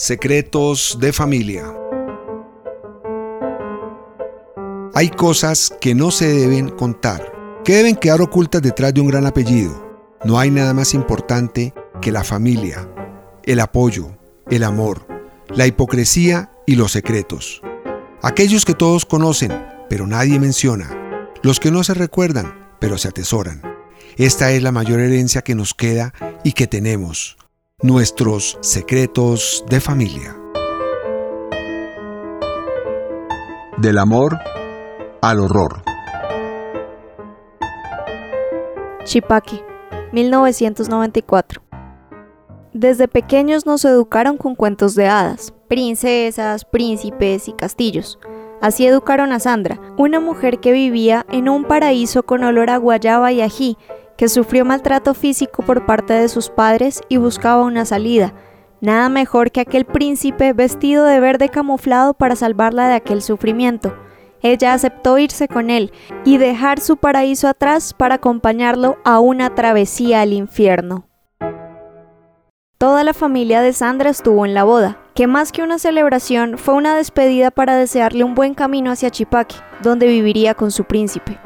Secretos de familia. Hay cosas que no se deben contar, que deben quedar ocultas detrás de un gran apellido. No hay nada más importante que la familia, el apoyo, el amor, la hipocresía y los secretos. Aquellos que todos conocen, pero nadie menciona. Los que no se recuerdan, pero se atesoran. Esta es la mayor herencia que nos queda y que tenemos nuestros secretos de familia. Del amor al horror. Chipaki, 1994. Desde pequeños nos educaron con cuentos de hadas, princesas, príncipes y castillos. Así educaron a Sandra, una mujer que vivía en un paraíso con olor a guayaba y ají que sufrió maltrato físico por parte de sus padres y buscaba una salida. Nada mejor que aquel príncipe vestido de verde camuflado para salvarla de aquel sufrimiento. Ella aceptó irse con él y dejar su paraíso atrás para acompañarlo a una travesía al infierno. Toda la familia de Sandra estuvo en la boda, que más que una celebración fue una despedida para desearle un buen camino hacia Chipaki, donde viviría con su príncipe.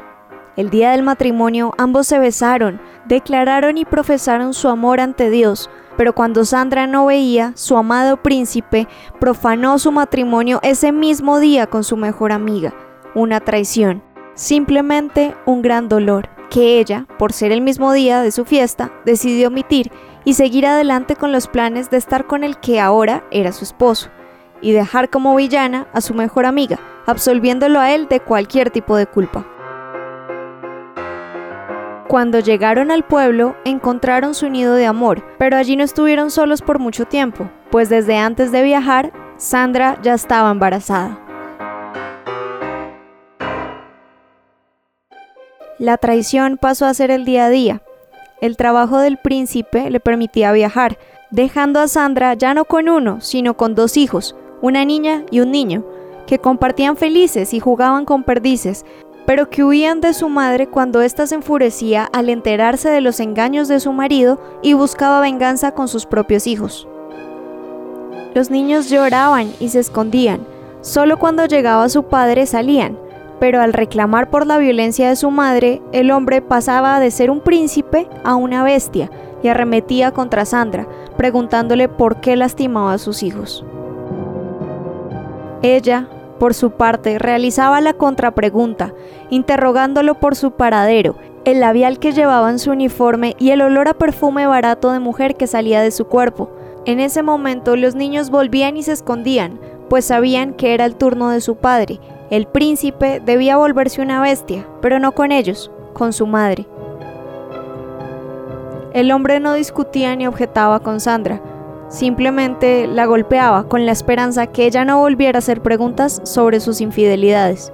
El día del matrimonio ambos se besaron, declararon y profesaron su amor ante Dios, pero cuando Sandra no veía, su amado príncipe profanó su matrimonio ese mismo día con su mejor amiga. Una traición, simplemente un gran dolor, que ella, por ser el mismo día de su fiesta, decidió omitir y seguir adelante con los planes de estar con el que ahora era su esposo, y dejar como villana a su mejor amiga, absolviéndolo a él de cualquier tipo de culpa. Cuando llegaron al pueblo, encontraron su nido de amor, pero allí no estuvieron solos por mucho tiempo, pues desde antes de viajar, Sandra ya estaba embarazada. La traición pasó a ser el día a día. El trabajo del príncipe le permitía viajar, dejando a Sandra ya no con uno, sino con dos hijos, una niña y un niño, que compartían felices y jugaban con perdices, pero que huían de su madre cuando ésta se enfurecía al enterarse de los engaños de su marido y buscaba venganza con sus propios hijos. Los niños lloraban y se escondían, solo cuando llegaba su padre salían, pero al reclamar por la violencia de su madre, el hombre pasaba de ser un príncipe a una bestia y arremetía contra Sandra, preguntándole por qué lastimaba a sus hijos. Ella, por su parte, realizaba la contrapregunta, interrogándolo por su paradero, el labial que llevaba en su uniforme y el olor a perfume barato de mujer que salía de su cuerpo. En ese momento los niños volvían y se escondían, pues sabían que era el turno de su padre. El príncipe debía volverse una bestia, pero no con ellos, con su madre. El hombre no discutía ni objetaba con Sandra, Simplemente la golpeaba con la esperanza que ella no volviera a hacer preguntas sobre sus infidelidades.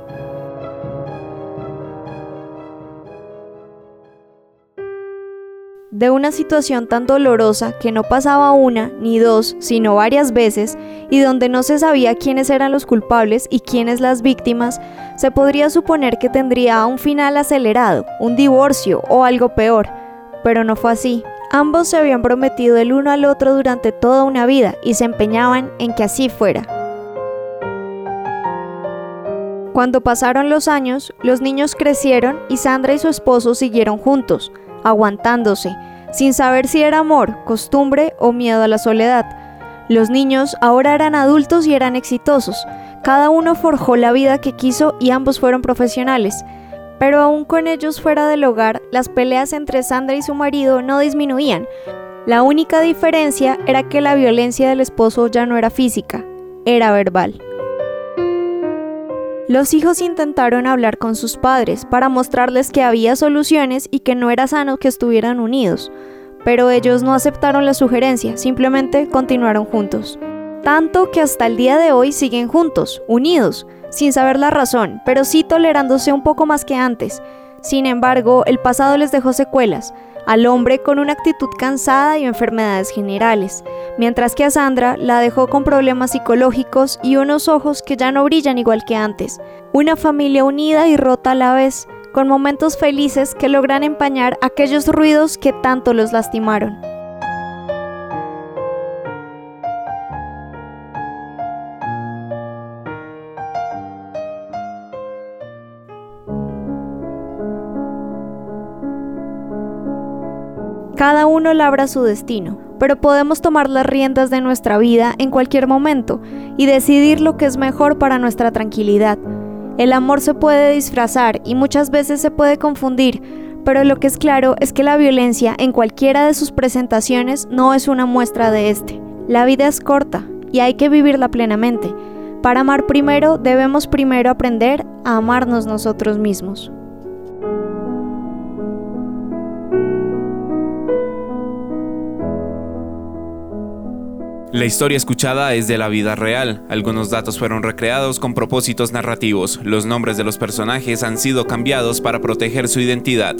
De una situación tan dolorosa que no pasaba una ni dos, sino varias veces, y donde no se sabía quiénes eran los culpables y quiénes las víctimas, se podría suponer que tendría un final acelerado, un divorcio o algo peor, pero no fue así. Ambos se habían prometido el uno al otro durante toda una vida y se empeñaban en que así fuera. Cuando pasaron los años, los niños crecieron y Sandra y su esposo siguieron juntos, aguantándose, sin saber si era amor, costumbre o miedo a la soledad. Los niños ahora eran adultos y eran exitosos. Cada uno forjó la vida que quiso y ambos fueron profesionales. Pero aún con ellos fuera del hogar, las peleas entre Sandra y su marido no disminuían. La única diferencia era que la violencia del esposo ya no era física, era verbal. Los hijos intentaron hablar con sus padres para mostrarles que había soluciones y que no era sano que estuvieran unidos, pero ellos no aceptaron la sugerencia, simplemente continuaron juntos. Tanto que hasta el día de hoy siguen juntos, unidos, sin saber la razón, pero sí tolerándose un poco más que antes. Sin embargo, el pasado les dejó secuelas, al hombre con una actitud cansada y enfermedades generales, mientras que a Sandra la dejó con problemas psicológicos y unos ojos que ya no brillan igual que antes. Una familia unida y rota a la vez, con momentos felices que logran empañar aquellos ruidos que tanto los lastimaron. Cada uno labra su destino, pero podemos tomar las riendas de nuestra vida en cualquier momento y decidir lo que es mejor para nuestra tranquilidad. El amor se puede disfrazar y muchas veces se puede confundir, pero lo que es claro es que la violencia en cualquiera de sus presentaciones no es una muestra de este. La vida es corta y hay que vivirla plenamente. Para amar primero debemos primero aprender a amarnos nosotros mismos. La historia escuchada es de la vida real. Algunos datos fueron recreados con propósitos narrativos. Los nombres de los personajes han sido cambiados para proteger su identidad.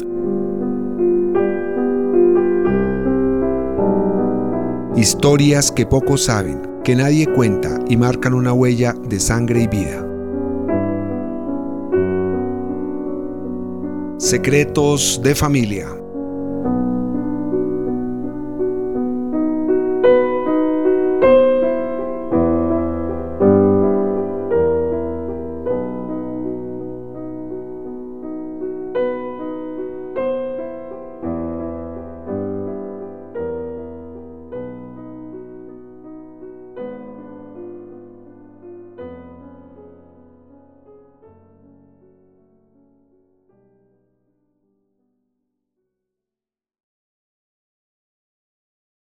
Historias que pocos saben, que nadie cuenta y marcan una huella de sangre y vida. Secretos de familia.